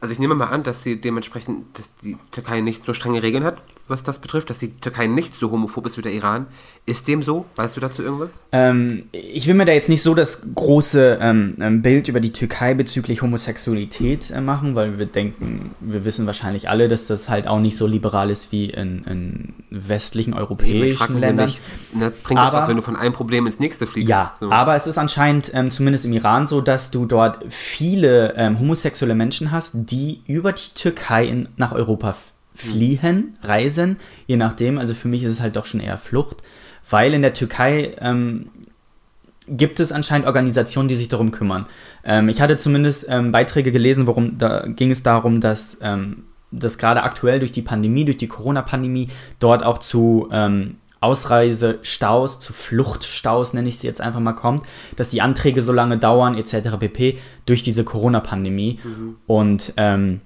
Also ich nehme mal an, dass sie dementsprechend, dass die Türkei nicht so strenge Regeln hat, was das betrifft, dass die Türkei nicht so homophob ist wie der Iran. Ist dem so? Weißt du dazu irgendwas? Ähm, ich will mir da jetzt nicht so das große ähm, ähm, Bild über die Türkei bezüglich Homosexualität äh, machen, weil wir denken, wir wissen wahrscheinlich alle, dass das halt auch nicht so liberal ist wie in, in westlichen europäischen mich Ländern. nämlich, ne, bringt das Aber- was, wenn du von einem Problem ins nächste fliegst? Ja, So. aber es ist anscheinend ähm, zumindest im Iran so, dass du dort viele ähm, homosexuelle Menschen hast, die über die Türkei in, nach Europa f- fliehen, reisen, je nachdem. Also für mich ist es halt doch schon eher Flucht, weil in der Türkei ähm, gibt es anscheinend Organisationen, die sich darum kümmern. Ähm, ich hatte zumindest ähm, Beiträge gelesen, worum da ging es darum, dass ähm, das gerade aktuell durch die Pandemie, durch die Corona-Pandemie dort auch zu ähm, Ausreisestaus, zu Fluchtstaus, nenne ich sie jetzt einfach mal, kommt, dass die Anträge so lange dauern, etc. pp. durch diese Corona-Pandemie und ähm,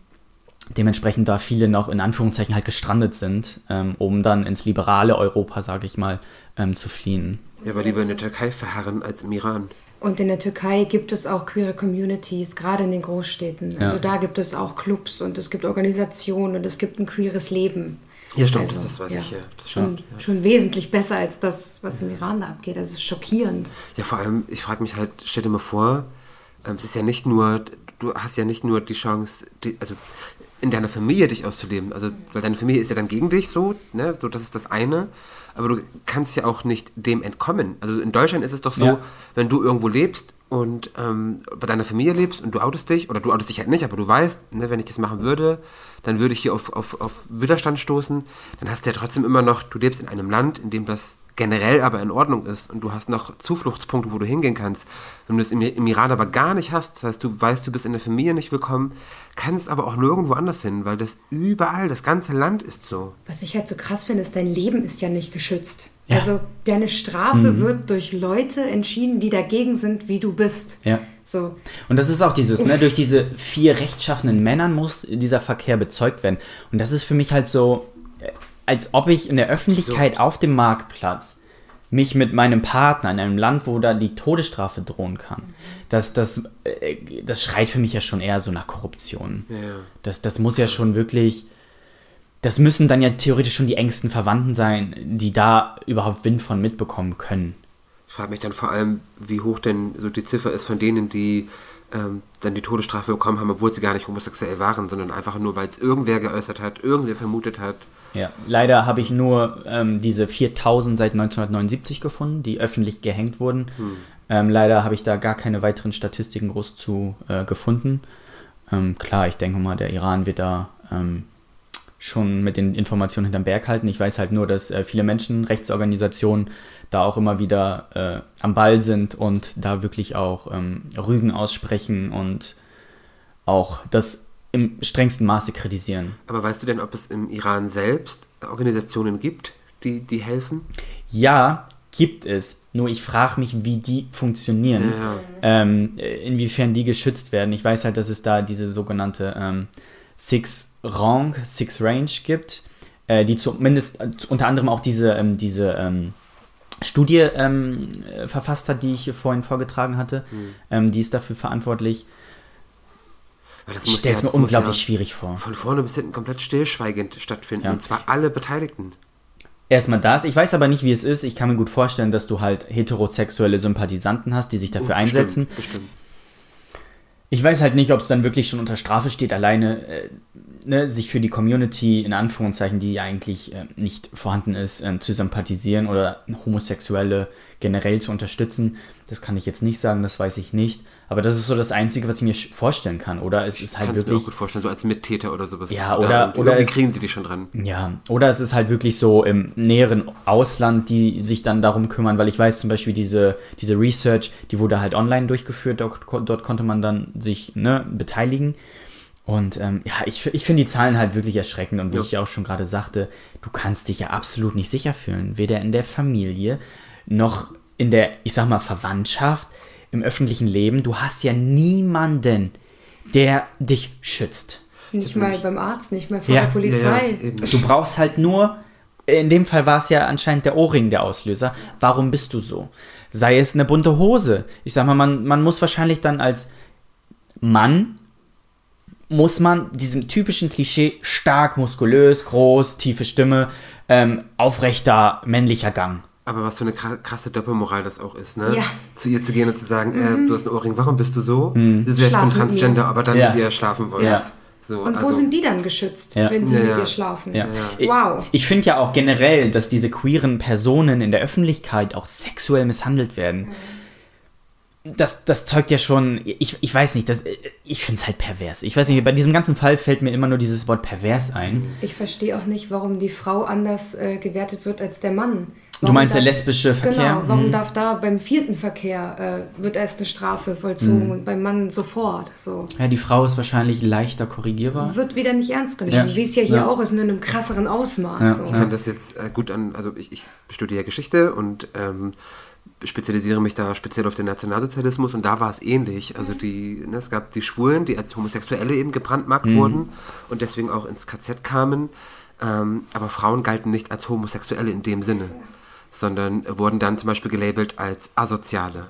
dementsprechend da viele noch in Anführungszeichen halt gestrandet sind, ähm, um dann ins liberale Europa, sage ich mal, ähm, zu fliehen. Ja, aber lieber in der Türkei verharren als im Iran. Und in der Türkei gibt es auch queere Communities, gerade in den Großstädten. Also Ja. da gibt es auch Clubs und es gibt Organisationen und es gibt ein queeres Leben. Ja, stimmt, Also, das, das weiß ja. ich ja. Das Schon, stimmt, ja. schon wesentlich besser als das, was im Iran da abgeht. Das ist schockierend. Ja, vor allem, ich frage mich halt, stell dir mal vor, ähm, es ist ja nicht nur, du hast ja nicht nur die Chance, die, also in deiner Familie dich auszuleben. Also, weil deine Familie ist ja dann gegen dich so, ne? So, das ist das eine. Aber du kannst ja auch nicht dem entkommen. Also in Deutschland ist es doch so, Ja. wenn du irgendwo lebst und ähm, bei deiner Familie lebst und du outest dich, oder du outest dich halt nicht, aber du weißt, ne, wenn ich das machen würde, dann würde ich hier auf, auf, auf Widerstand stoßen, dann hast du ja trotzdem immer noch, du lebst in einem Land, in dem das generell aber in Ordnung ist und du hast noch Zufluchtspunkte, wo du hingehen kannst. Wenn du es im, im Iran aber gar nicht hast, das heißt, du weißt, du bist in der Familie nicht willkommen, kannst aber auch nirgendwo anders hin, weil das überall, das ganze Land ist so. Was ich halt so krass finde, ist, dein Leben ist ja nicht geschützt. Ja. Also deine Strafe wird durch Leute entschieden, die dagegen sind, wie du bist. Ja. So. Und das ist auch dieses, ne, durch diese vier rechtschaffenen Männern muss dieser Verkehr bezeugt werden. Und das ist für mich halt so, als ob ich in der Öffentlichkeit auf dem Marktplatz mich mit meinem Partner in einem Land, wo da die Todesstrafe drohen kann, das, das, äh, das schreit für mich ja schon eher so nach Korruption. Ja. Das, das muss ja schon wirklich, das müssen dann ja theoretisch schon die engsten Verwandten sein, die da überhaupt Wind von mitbekommen können. Ich frage mich dann vor allem, wie hoch denn so die Ziffer ist von denen, die ähm, dann die Todesstrafe bekommen haben, obwohl sie gar nicht homosexuell waren, sondern einfach nur, weil es irgendwer geäußert hat, irgendwer vermutet hat. Ja, leider habe ich nur ähm, diese 4000 seit 1979 gefunden, die öffentlich gehängt wurden. Ähm, leider habe ich da gar keine weiteren Statistiken groß zu äh, gefunden. Ähm, klar, ich denke mal, der Iran wird da ähm, schon mit den Informationen hinterm Berg halten. Ich weiß halt nur, dass äh, viele Menschenrechtsorganisationen da auch immer wieder äh, am Ball sind und da wirklich auch ähm, Rügen aussprechen und auch das im strengsten Maße kritisieren. Aber weißt du denn, ob es im Iran selbst Organisationen gibt, die, die helfen? Ja, gibt es. Nur ich frage mich, wie die funktionieren. Ja. Ähm, inwiefern die geschützt werden. Ich weiß halt, dass es da diese sogenannte ähm, Six Rang, Six Range gibt, äh, die zumindest äh, unter anderem auch diese, ähm, diese ähm, Studie ähm, äh, verfasst hat, die ich vorhin vorgetragen hatte. Ähm, die ist dafür verantwortlich. Ich stelle es ja- mir unglaublich ja schwierig vor. Von vorne bis hinten komplett stillschweigend stattfinden. Ja. Und zwar alle Beteiligten. Erstmal das. Ich weiß aber nicht, wie es ist. Ich kann mir gut vorstellen, dass du halt heterosexuelle Sympathisanten hast, die sich dafür einsetzen. Bestimmt, bestimmt. Ich weiß halt nicht, ob es dann wirklich schon unter Strafe steht, alleine äh, ne, sich für die Community, in Anführungszeichen, die ja eigentlich äh, nicht vorhanden ist, ähm, zu sympathisieren oder Homosexuelle generell zu unterstützen. Das kann ich jetzt nicht sagen, das weiß ich nicht. Aber das ist so das Einzige, was ich mir vorstellen kann. Oder es ist halt Kannst du mir auch wirklich. gut vorstellen, so als Mittäter oder sowas. Ja, oder- oder es- kriegen die dich schon dran. Ja, oder es ist halt wirklich so im näheren Ausland, die sich dann darum kümmern, weil ich weiß zum Beispiel diese, diese Research, die wurde halt online durchgeführt, dort, dort konnte man dann sich ne, beteiligen. Und ähm, ja, ich, ich finde die Zahlen halt wirklich erschreckend und wie Ja. ich ja auch schon gerade sagte, du kannst dich ja absolut nicht sicher fühlen, weder in der Familie noch in der, ich sag mal, Verwandtschaft, im öffentlichen Leben. Du hast ja niemanden, der dich schützt. Nicht mal beim Arzt, nicht mal vor Ja. der Polizei. Ja. Du brauchst halt nur in dem Fall war es ja anscheinend der Ohrring der Auslöser. Warum bist du so? Sei es eine bunte Hose. Ich sag mal, man, man muss wahrscheinlich dann als Mann muss man diesem typischen Klischee stark, muskulös, groß, tiefe Stimme, ähm, aufrechter männlicher Gang. Aber was für eine krasse Doppelmoral das auch ist, ne? Ja. Zu ihr zu gehen und zu sagen, äh, du hast einen Ohrring, warum bist du so? Mhm. Das ist ja, ich bin Transgender, aber dann Ja. mit ihr schlafen wollen. Ja. So, Und wo also- sind die dann geschützt, Ja. wenn sie Ja, mit ja. ihr schlafen? Ja. Wow. Ich, ich finde ja auch generell, dass diese queeren Personen in der Öffentlichkeit auch sexuell misshandelt werden. Das, das zeugt ja schon, ich, ich weiß nicht, das, ich finde es halt pervers. Ich weiß nicht, bei diesem ganzen Fall fällt mir immer nur dieses Wort pervers ein. Ich verstehe auch nicht, warum die Frau anders äh, gewertet wird als der Mann. Du Warum meinst der darf- lesbische Verkehr? Genau, warum Hm. darf da beim vierten Verkehr äh, wird erst eine Strafe vollzogen Hm. und beim Mann sofort? So. Ja, die Frau ist wahrscheinlich leichter korrigierbar. Wird wieder nicht ernst genommen. Ja. Wie es ja hier Ja. auch ist, nur in einem krasseren Ausmaß. Ja. So. Ich kann das jetzt äh, gut an, also ich, ich studiere Geschichte und ähm, spezialisiere mich da speziell auf den Nationalsozialismus und da war es ähnlich. Also die, ne, es gab die Schwulen, die als Homosexuelle eben gebrandmarkt wurden und deswegen auch ins KZ kamen. Ähm, aber Frauen galten nicht als Homosexuelle in dem Sinne, sondern wurden dann zum Beispiel gelabelt als Asoziale.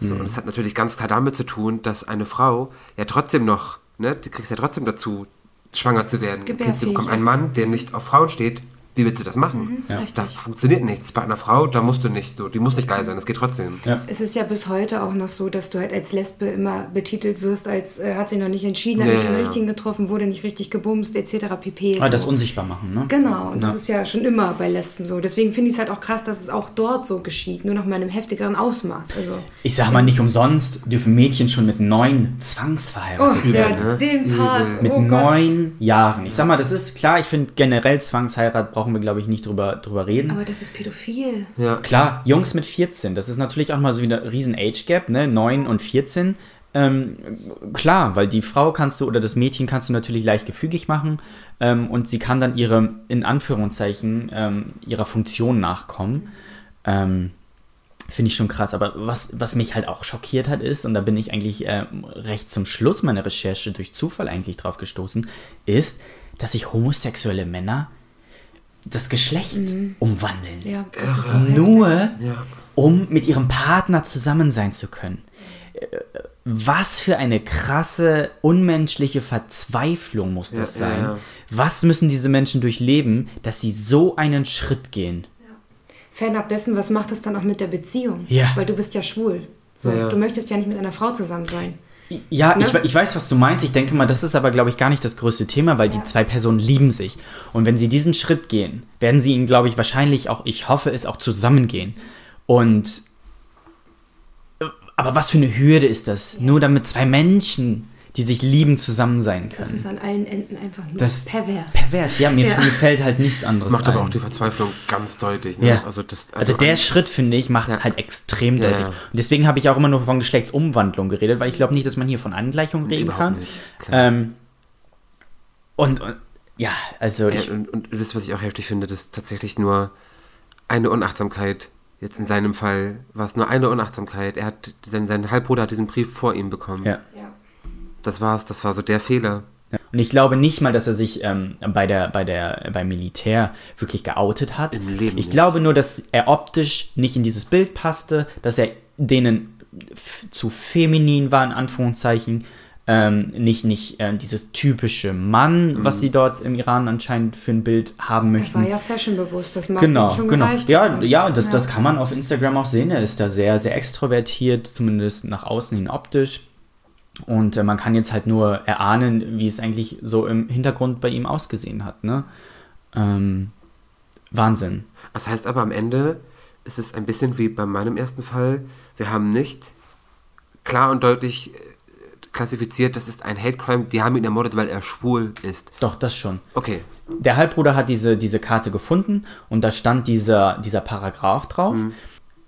So, und es hat natürlich ganz klar damit zu tun, dass eine Frau ja trotzdem noch, ne, du kriegst ja trotzdem dazu, schwanger zu werden, ein Kind bekommen. Ein. Mann, der nicht auf Frauen steht, wie willst du das machen? Ja. Da funktioniert nichts. Bei einer Frau, da musst du nicht so, die muss nicht geil sein, das geht trotzdem. Ja. Es ist ja bis heute auch noch so, dass du halt als Lesbe immer betitelt wirst, als äh, hat sich noch nicht entschieden, hat Ja, nicht den ja, ja. richtigen getroffen, wurde nicht richtig gebumst, etc. pp. Ah, das so. unsichtbar machen, ne? Genau, und das Ja. ist ja schon immer bei Lesben so. Deswegen finde ich es halt auch krass, dass es auch dort so geschieht, nur noch mal in einem heftigeren Ausmaß. Also, Ich sag mal, nicht umsonst dürfen Mädchen schon mit neun oh, zwangsverheiratet ja, werden. ne? den Part. Mit oh Gott. neun Jahren. Ich sag mal, das ist klar, ich finde generell Zwangsheirat brauchen wir, glaube ich, nicht drüber, drüber reden. Aber das ist pädophil. Ja. Klar, Jungs mit 14, das ist natürlich auch mal so wieder ein riesen Age Gap, ne? 9 und 14. Ähm, klar, weil die Frau kannst du oder das Mädchen kannst du natürlich leicht gefügig machen ähm, und sie kann dann ihre, in Anführungszeichen, ähm, ihrer Funktion nachkommen. Ähm, Finde ich schon krass. Aber was, was mich halt auch schockiert hat, ist, und da bin ich eigentlich ähm, recht zum Schluss meiner Recherche durch Zufall eigentlich drauf gestoßen, ist, dass sich homosexuelle Männer das Geschlecht umwandeln. Ja, das Nur Ja. um mit ihrem Partner zusammen sein zu können. Was für eine krasse, unmenschliche Verzweiflung muss das Ja, sein? ja. Was müssen diese Menschen durchleben, dass sie so einen Schritt gehen? Fernab dessen, was macht es dann auch mit der Beziehung? Ja. Weil du bist ja schwul. So, Ja, ja. Du möchtest ja nicht mit einer Frau zusammen sein. Ja, Ne? ich, ich weiß, was du meinst. Ich denke mal, das ist aber, glaube ich, gar nicht das größte Thema, weil die zwei Personen lieben sich. Und wenn sie diesen Schritt gehen, werden sie ihn, glaube ich, wahrscheinlich auch, ich hoffe es, auch zusammengehen. Und. äh, Aber was für eine Hürde ist das? Nur damit zwei Menschen, die sich lieben, zusammen sein Das können. ist an allen Enden einfach nur Das- pervers. Pervers, ja, mir, Ja. mir fällt halt nichts anderes Macht aber ein. auch die Verzweiflung ganz deutlich. Ne? Ja. Also, das, Also der an- Schritt, finde ich, macht es Ja. halt extrem Ja, deutlich. ja. Und deswegen habe ich auch immer nur von Geschlechtsumwandlung geredet, weil ich glaube nicht, dass man hier von Angleichung reden überhaupt kann. Ähm, und, und ja, also ich, und, und wisst, was ich auch heftig finde, dass tatsächlich nur eine Unachtsamkeit, jetzt in seinem Fall war es nur eine Unachtsamkeit. Er hat, sein, sein Halbbruder hat diesen Brief vor ihm bekommen. ja. Ja. Das war's, das war so der Fehler. Ja. Und ich glaube nicht mal, dass er sich ähm, bei der, bei der, beim Militär wirklich geoutet hat. Im Leben ich nicht. glaube nur, dass er optisch nicht in dieses Bild passte, dass er denen zu feminin war, in Anführungszeichen. Ähm, nicht nicht äh, dieses typische Mann, Mhm. was sie dort im Iran anscheinend für ein Bild haben Er möchten. war ja fashionbewusst, das mag Genau, schon genau. gereicht Ja, ja, das, das kann man auf Instagram auch sehen. Er ist da sehr, sehr extrovertiert, zumindest nach außen hin optisch. Und äh, man kann jetzt halt nur erahnen, wie es eigentlich so im Hintergrund bei ihm ausgesehen hat. Ne? Ähm, Wahnsinn. Das heißt aber am Ende ist es ein bisschen wie bei meinem ersten Fall. Wir haben nicht klar und deutlich äh, klassifiziert, das ist ein Hate Crime, die haben ihn ermordet, weil er schwul ist. Doch, das schon. Okay, Der Halbbruder hat diese, diese Karte gefunden und da stand dieser, dieser Paragraph drauf.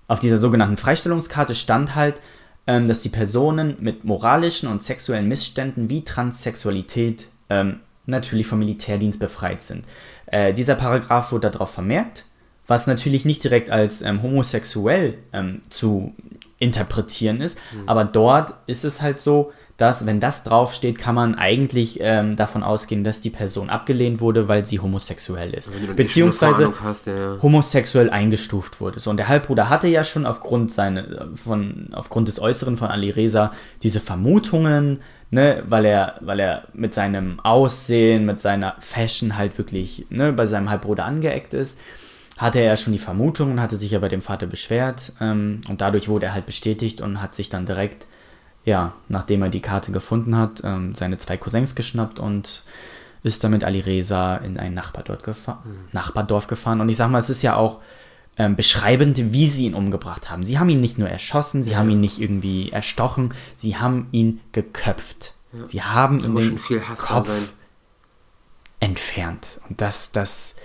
Auf dieser sogenannten Freistellungskarte stand halt, ähm, dass die Personen mit moralischen und sexuellen Missständen wie Transsexualität ähm, natürlich vom Militärdienst befreit sind. Äh, dieser Paragraph wurde darauf vermerkt, was natürlich nicht direkt als ähm, homosexuell ähm, zu interpretieren ist, aber dort ist es halt so, dass, wenn das draufsteht, kann man eigentlich ähm, davon ausgehen, dass die Person abgelehnt wurde, weil sie homosexuell ist. Eine Beziehungsweise hast, ja, homosexuell eingestuft wurde. So, und der Halbbruder hatte ja schon aufgrund, seine, von, aufgrund des Äußeren von Ali Reza diese Vermutungen, ne, weil er, weil er mit seinem Aussehen, mit seiner Fashion halt wirklich ne, bei seinem Halbbruder angeeckt ist hatte er ja schon die Vermutung, hatte sich ja bei dem Vater beschwert ähm, und dadurch wurde er halt bestätigt und hat sich dann direkt, ja, nachdem er die Karte gefunden hat, ähm, seine zwei Cousins geschnappt und ist dann mit Ali Reza in ein Nachbardorf, gefa Nachbardorf gefahren. Und ich sag mal, es ist ja auch ähm, beschreibend, wie sie ihn umgebracht haben. Sie haben ihn nicht nur erschossen, sie haben ihn nicht irgendwie erstochen, sie haben ihn geköpft. Sie haben ihm muss den Kopf sein. entfernt. Und das, das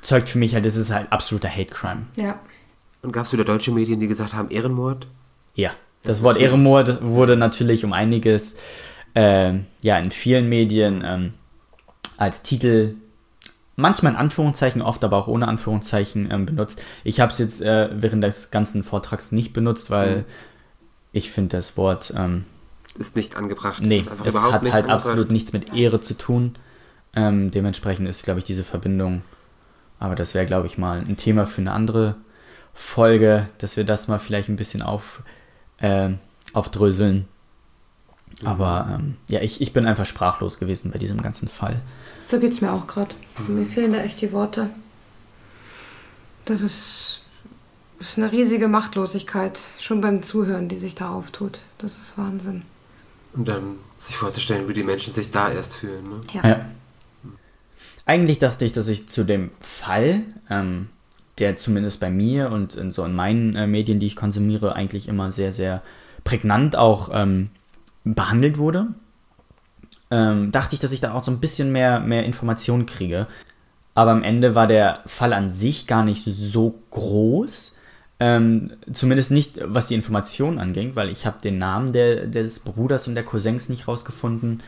zeugt für mich halt, das ist halt absoluter Hate Crime. Ja. Und gab es wieder deutsche Medien, die gesagt haben, Ehrenmord? Ja, das Wort Ehrenmord wurde natürlich um einiges, äh, ja, in vielen Medien ähm, als Titel, manchmal in Anführungszeichen, oft aber auch ohne Anführungszeichen ähm, benutzt. Ich habe es jetzt äh, während des ganzen Vortrags nicht benutzt, weil Mhm. ich finde das Wort, ähm, Ist nicht angebracht. nee, es hat halt angebracht. absolut nichts mit Ehre zu tun. Ähm, dementsprechend ist, glaube ich, diese Verbindung, aber das wäre, glaube ich, mal ein Thema für eine andere Folge, dass wir das mal vielleicht ein bisschen auf, ähm, aufdröseln. Mhm. Aber ähm, ja, ich, ich bin einfach sprachlos gewesen bei diesem ganzen Fall. So geht's mir auch gerade. Mir fehlen da echt die Worte. Das ist, ist eine riesige Machtlosigkeit, schon beim Zuhören, die sich da auftut. Das ist Wahnsinn. Und dann sich vorzustellen, wie die Menschen sich da erst fühlen. Ne? Ja. Ja. Eigentlich dachte ich, dass ich zu dem Fall, ähm, der zumindest bei mir und in so in meinen äh, Medien, die ich konsumiere, eigentlich immer sehr, sehr prägnant auch ähm, behandelt wurde, ähm, dachte ich, dass ich da auch so ein bisschen mehr, mehr Informationen kriege. Aber am Ende war der Fall an sich gar nicht so groß. Ähm, zumindest nicht, was die Informationen anging, weil ich habe den Namen der, des Bruders und der Cousins nicht rausgefunden.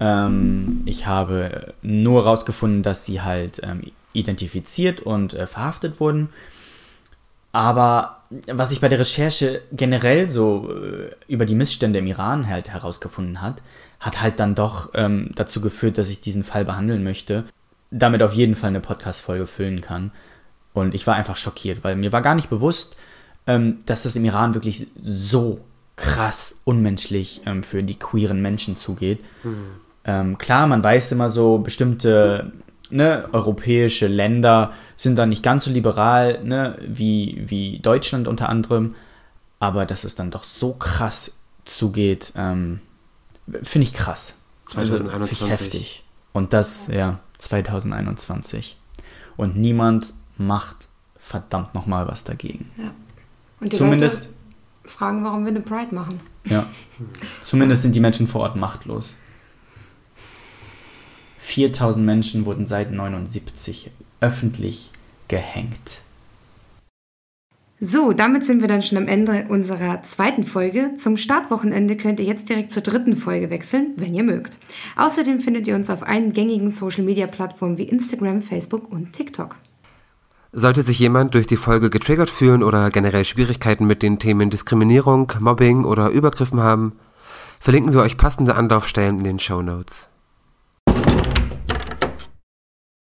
Ähm, ich habe nur rausgefunden, dass sie halt ähm, identifiziert und äh, verhaftet wurden. Aber was ich bei der Recherche generell so äh, über die Missstände im Iran halt herausgefunden hat, hat halt dann doch ähm, dazu geführt, dass ich diesen Fall behandeln möchte. Damit auf jeden Fall eine Podcast-Folge füllen kann. Und ich war einfach schockiert, weil mir war gar nicht bewusst, ähm, dass es im Iran wirklich so krass unmenschlich ähm, für die queeren Menschen zugeht. Ähm, klar, man weiß immer so, bestimmte ne, europäische Länder sind da nicht ganz so liberal ne, wie, wie Deutschland unter anderem, aber dass es dann doch so krass zugeht, ähm, finde ich krass. Also, finde 2021. ich heftig. Und das, ja, 2021. Und niemand macht verdammt nochmal was dagegen. Und die Zumindest- Leute fragen, warum wir eine Pride machen. Ja. Zumindest sind die Menschen vor Ort machtlos. 4000 Menschen wurden seit 79 öffentlich gehängt. So, damit sind wir dann schon am Ende unserer zweiten Folge. Zum Startwochenende könnt ihr jetzt direkt zur dritten Folge wechseln, wenn ihr mögt. Außerdem findet ihr uns auf allen gängigen Social-Media-Plattformen wie Instagram, Facebook und TikTok. Sollte sich jemand durch die Folge getriggert fühlen oder generell Schwierigkeiten mit den Themen Diskriminierung, Mobbing oder Übergriffen haben, verlinken wir euch passende Anlaufstellen in den Show Notes.